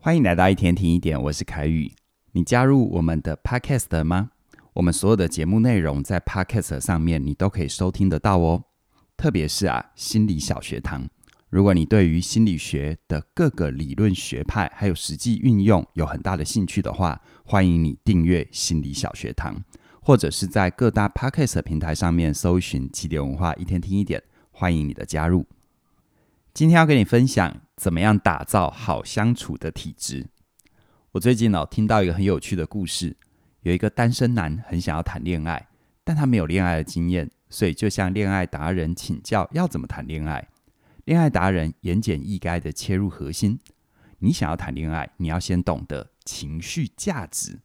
欢迎来到一天听一点，我是凯宇。你加入我们的 Podcast 了吗？我们所有的节目内容在 Podcast 上面你都可以收听得到哦。特别是啊，心理小学堂。如果你对于心理学的各个理论学派还有实际运用有很大的兴趣的话，欢迎你订阅心理小学堂，或者是在各大 Podcast 平台上面搜寻起点文化一天听一点，欢迎你的加入。今天要跟你分享怎么样打造好相处的体质。我最近哦听到一个很有趣的故事，有一个单身男很想要谈恋爱，但他没有恋爱的经验，所以就向恋爱达人请教要怎么谈恋爱。恋爱达人言简意赅的切入核心：你想要谈恋爱，你要先懂得情绪价值。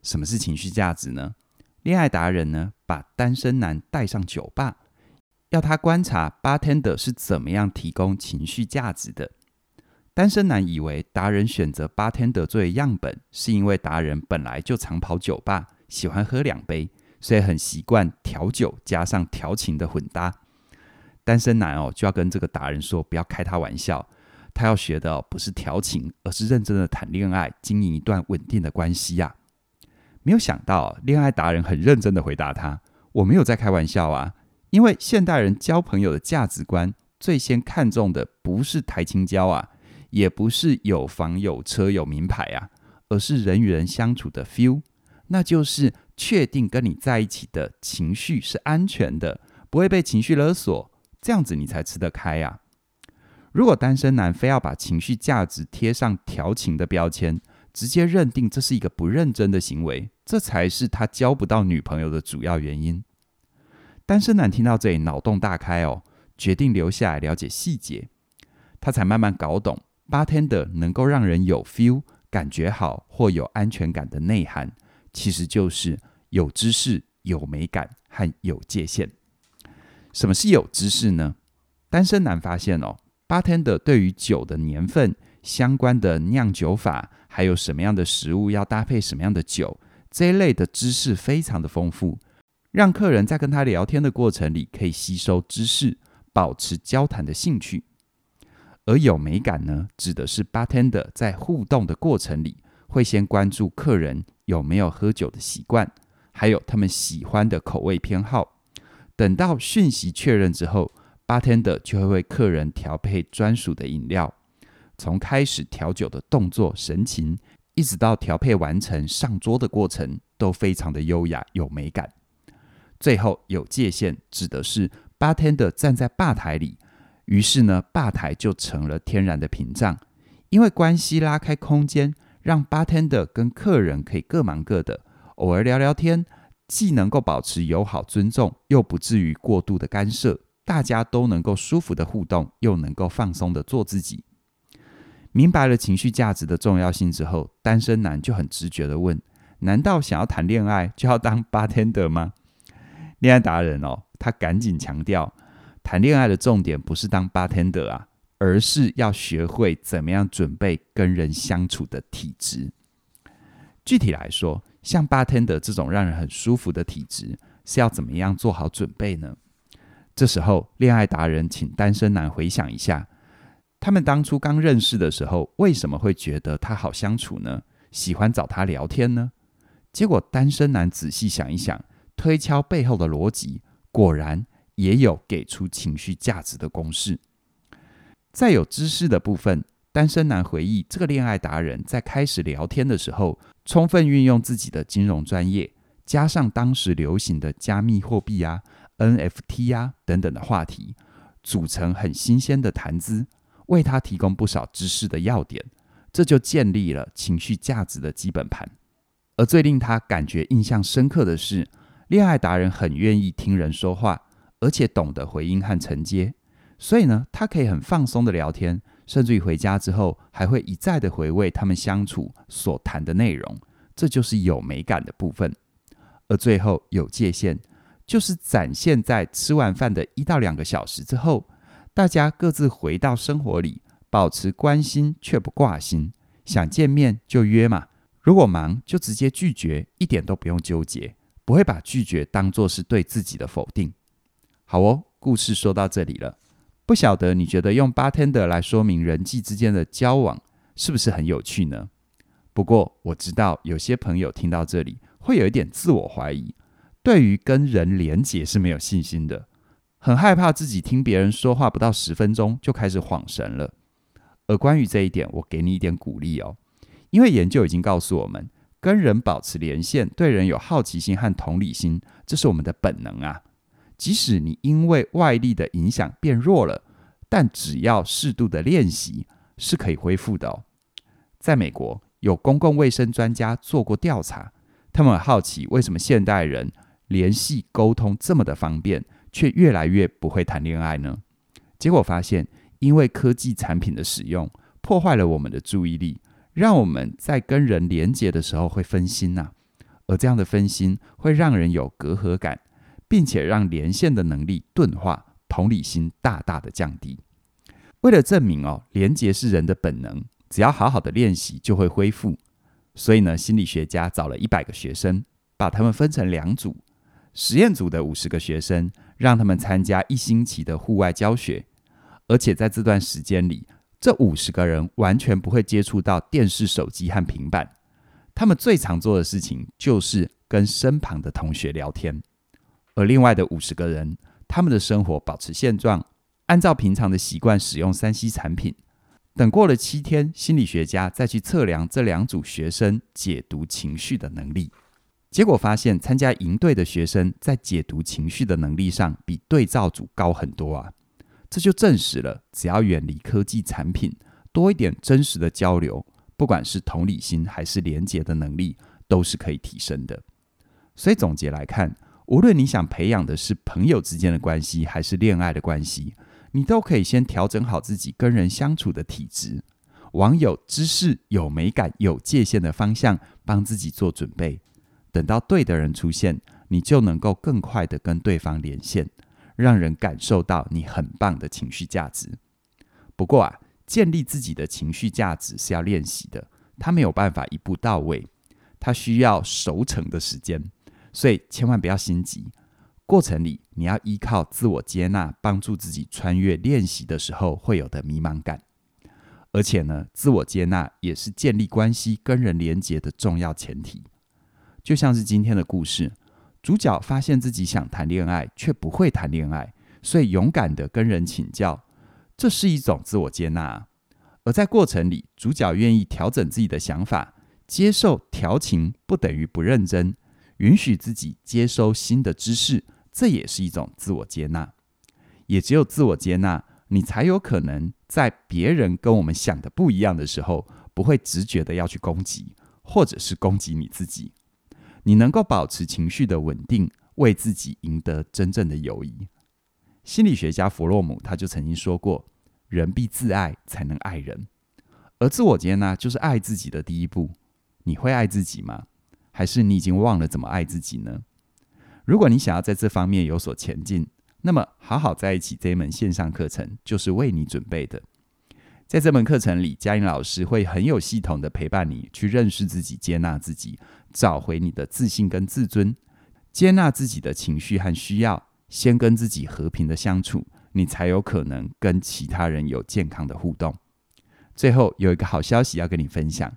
什么是情绪价值呢？恋爱达人呢把单身男带上酒吧。要他观察 bartender 是怎么样提供情绪价值的。单身男以为达人选择 bartender 作为样本，是因为达人本来就常跑酒吧，喜欢喝两杯，所以很习惯调酒加上调情的混搭。单身男哦就要跟这个达人说，不要开他玩笑，他要学的不是调情，而是认真的谈恋爱，经营一段稳定的关系呀。没有想到，恋爱达人很认真的回答他：“我没有在开玩笑啊。”因为现代人交朋友的价值观，最先看重的不是台青交啊，也不是有房有车有名牌啊，而是人与人相处的 feel，那就是确定跟你在一起的情绪是安全的，不会被情绪勒索，这样子你才吃得开呀。如果单身男非要把情绪价值贴上调情的标签，直接认定这是一个不认真的行为，这才是他交不到女朋友的主要原因。单身男听到这里，脑洞大开哦，决定留下来了解细节。他才慢慢搞懂，bartender 能够让人有 feel、感觉好或有安全感的内涵，其实就是有知识、有美感和有界限。什么是有知识呢？单身男发现哦，bartender 对于酒的年份、相关的酿酒法，还有什么样的食物要搭配什么样的酒，这一类的知识非常的丰富。让客人在跟他聊天的过程里，可以吸收知识，保持交谈的兴趣。而有美感呢，指的是 bartender 在互动的过程里，会先关注客人有没有喝酒的习惯，还有他们喜欢的口味偏好。等到讯息确认之后，bartender 就会为客人调配专属的饮料。从开始调酒的动作、神情，一直到调配完成上桌的过程，都非常的优雅有美感。最后有界限，指的是 bartender 站在吧台里，于是呢，吧台就成了天然的屏障，因为关系拉开空间，让 bartender 跟客人可以各忙各的，偶尔聊聊天，既能够保持友好尊重，又不至于过度的干涉，大家都能够舒服的互动，又能够放松的做自己。明白了情绪价值的重要性之后，单身男就很直觉的问：难道想要谈恋爱就要当 bartender 吗？恋爱达人哦，他赶紧强调，谈恋爱的重点不是当 bartender 啊，而是要学会怎么样准备跟人相处的体质。具体来说，像 bartender 这种让人很舒服的体质，是要怎么样做好准备呢？这时候，恋爱达人请单身男回想一下，他们当初刚认识的时候，为什么会觉得他好相处呢？喜欢找他聊天呢？结果，单身男仔细想一想。推敲背后的逻辑，果然也有给出情绪价值的公式。在有知识的部分，单身男回忆，这个恋爱达人在开始聊天的时候，充分运用自己的金融专业，加上当时流行的加密货币啊、NFT 啊等等的话题，组成很新鲜的谈资，为他提供不少知识的要点，这就建立了情绪价值的基本盘。而最令他感觉印象深刻的是，恋爱达人很愿意听人说话，而且懂得回应和承接，所以呢，他可以很放松的聊天，甚至于回家之后还会一再的回味他们相处所谈的内容，这就是有美感的部分。而最后有界限，就是展现在吃完饭的一到两个小时之后，大家各自回到生活里，保持关心却不挂心，想见面就约嘛，如果忙就直接拒绝，一点都不用纠结。不会把拒绝当作是对自己的否定。好哦，故事说到这里了。不晓得你觉得用 bartender 来说明人际之间的交往，是不是很有趣呢？不过我知道有些朋友听到这里会有一点自我怀疑，对于跟人连结是没有信心的，很害怕自己听别人说话不到十分钟就开始恍神了。而关于这一点，我给你一点鼓励哦，因为研究已经告诉我们，跟人保持连线，对人有好奇心和同理心，这是我们的本能啊。即使你因为外力的影响变弱了，但只要适度的练习，是可以恢复的哦。在美国，有公共卫生专家做过调查，他们很好奇为什么现代人联系沟通这么的方便，却越来越不会谈恋爱呢？结果发现，因为科技产品的使用破坏了我们的注意力，让我们在跟人连接的时候会分心呐、而这样的分心会让人有隔阂感，并且让连线的能力钝化，同理心大大的降低。为了证明哦，连接是人的本能，只要好好的练习就会恢复。所以呢，心理学家找了一百个学生，把他们分成两组，实验组的五十个学生让他们参加一星期的户外教学。而且在这段时间里，这五十个人完全不会接触到电视、手机和平板。他们最常做的事情就是跟身旁的同学聊天。而另外的五十个人，他们的生活保持现状，按照平常的习惯使用 3C 产品。等过了七天，心理学家再去测量这两组学生解读情绪的能力，结果发现参加营队的学生在解读情绪的能力上比对照组高很多啊。这就证实了，只要远离科技产品，多一点真实的交流，不管是同理心还是连结的能力，都是可以提升的。所以总结来看，无论你想培养的是朋友之间的关系，还是恋爱的关系，你都可以先调整好自己跟人相处的体质，往有知识、有美感、有界限的方向帮自己做准备。等到对的人出现，你就能够更快地跟对方连线。让人感受到你很棒的情绪价值。不过啊，建立自己的情绪价值是要练习的，它没有办法一步到位，它需要熟成的时间，所以千万不要心急。过程里你要依靠自我接纳，帮助自己穿越练习的时候会有的迷茫感。而且呢，自我接纳也是建立关系、跟人连结的重要前提。就像是今天的故事。主角发现自己想谈恋爱，却不会谈恋爱，所以勇敢的跟人请教，这是一种自我接纳。而在过程里，主角愿意调整自己的想法，接受调情不等于不认真，允许自己接收新的知识，这也是一种自我接纳。也只有自我接纳，你才有可能在别人跟我们想的不一样的时候，不会直觉的要去攻击，或者是攻击你自己。你能够保持情绪的稳定，为自己赢得真正的友谊。心理学家弗洛姆他就曾经说过：“人必自爱，才能爱人。”而自我接纳就是爱自己的第一步。你会爱自己吗？还是你已经忘了怎么爱自己呢？如果你想要在这方面有所前进，那么好好在一起这一门线上课程就是为你准备的。在这门课程里，嘉玲老师会很有系统的陪伴你去认识自己、接纳自己，找回你的自信跟自尊，接纳自己的情绪和需要，先跟自己和平的相处，你才有可能跟其他人有健康的互动。最后有一个好消息要跟你分享，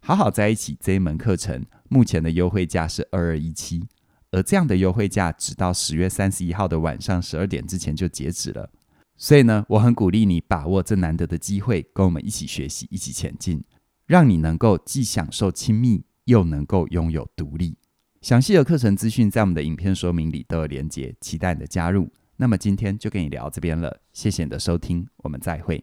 好好在一起这一门课程目前的优惠价是二二一七，而这样的优惠价直到十月三十一号的晚上十二点之前就截止了。所以呢，我很鼓励你把握这难得的机会，跟我们一起学习，一起前进，让你能够既享受亲密，又能够拥有独立。详细的课程资讯在我们的影片说明里都有连结，期待你的加入。那么今天就跟你聊这边了，谢谢你的收听，我们再会。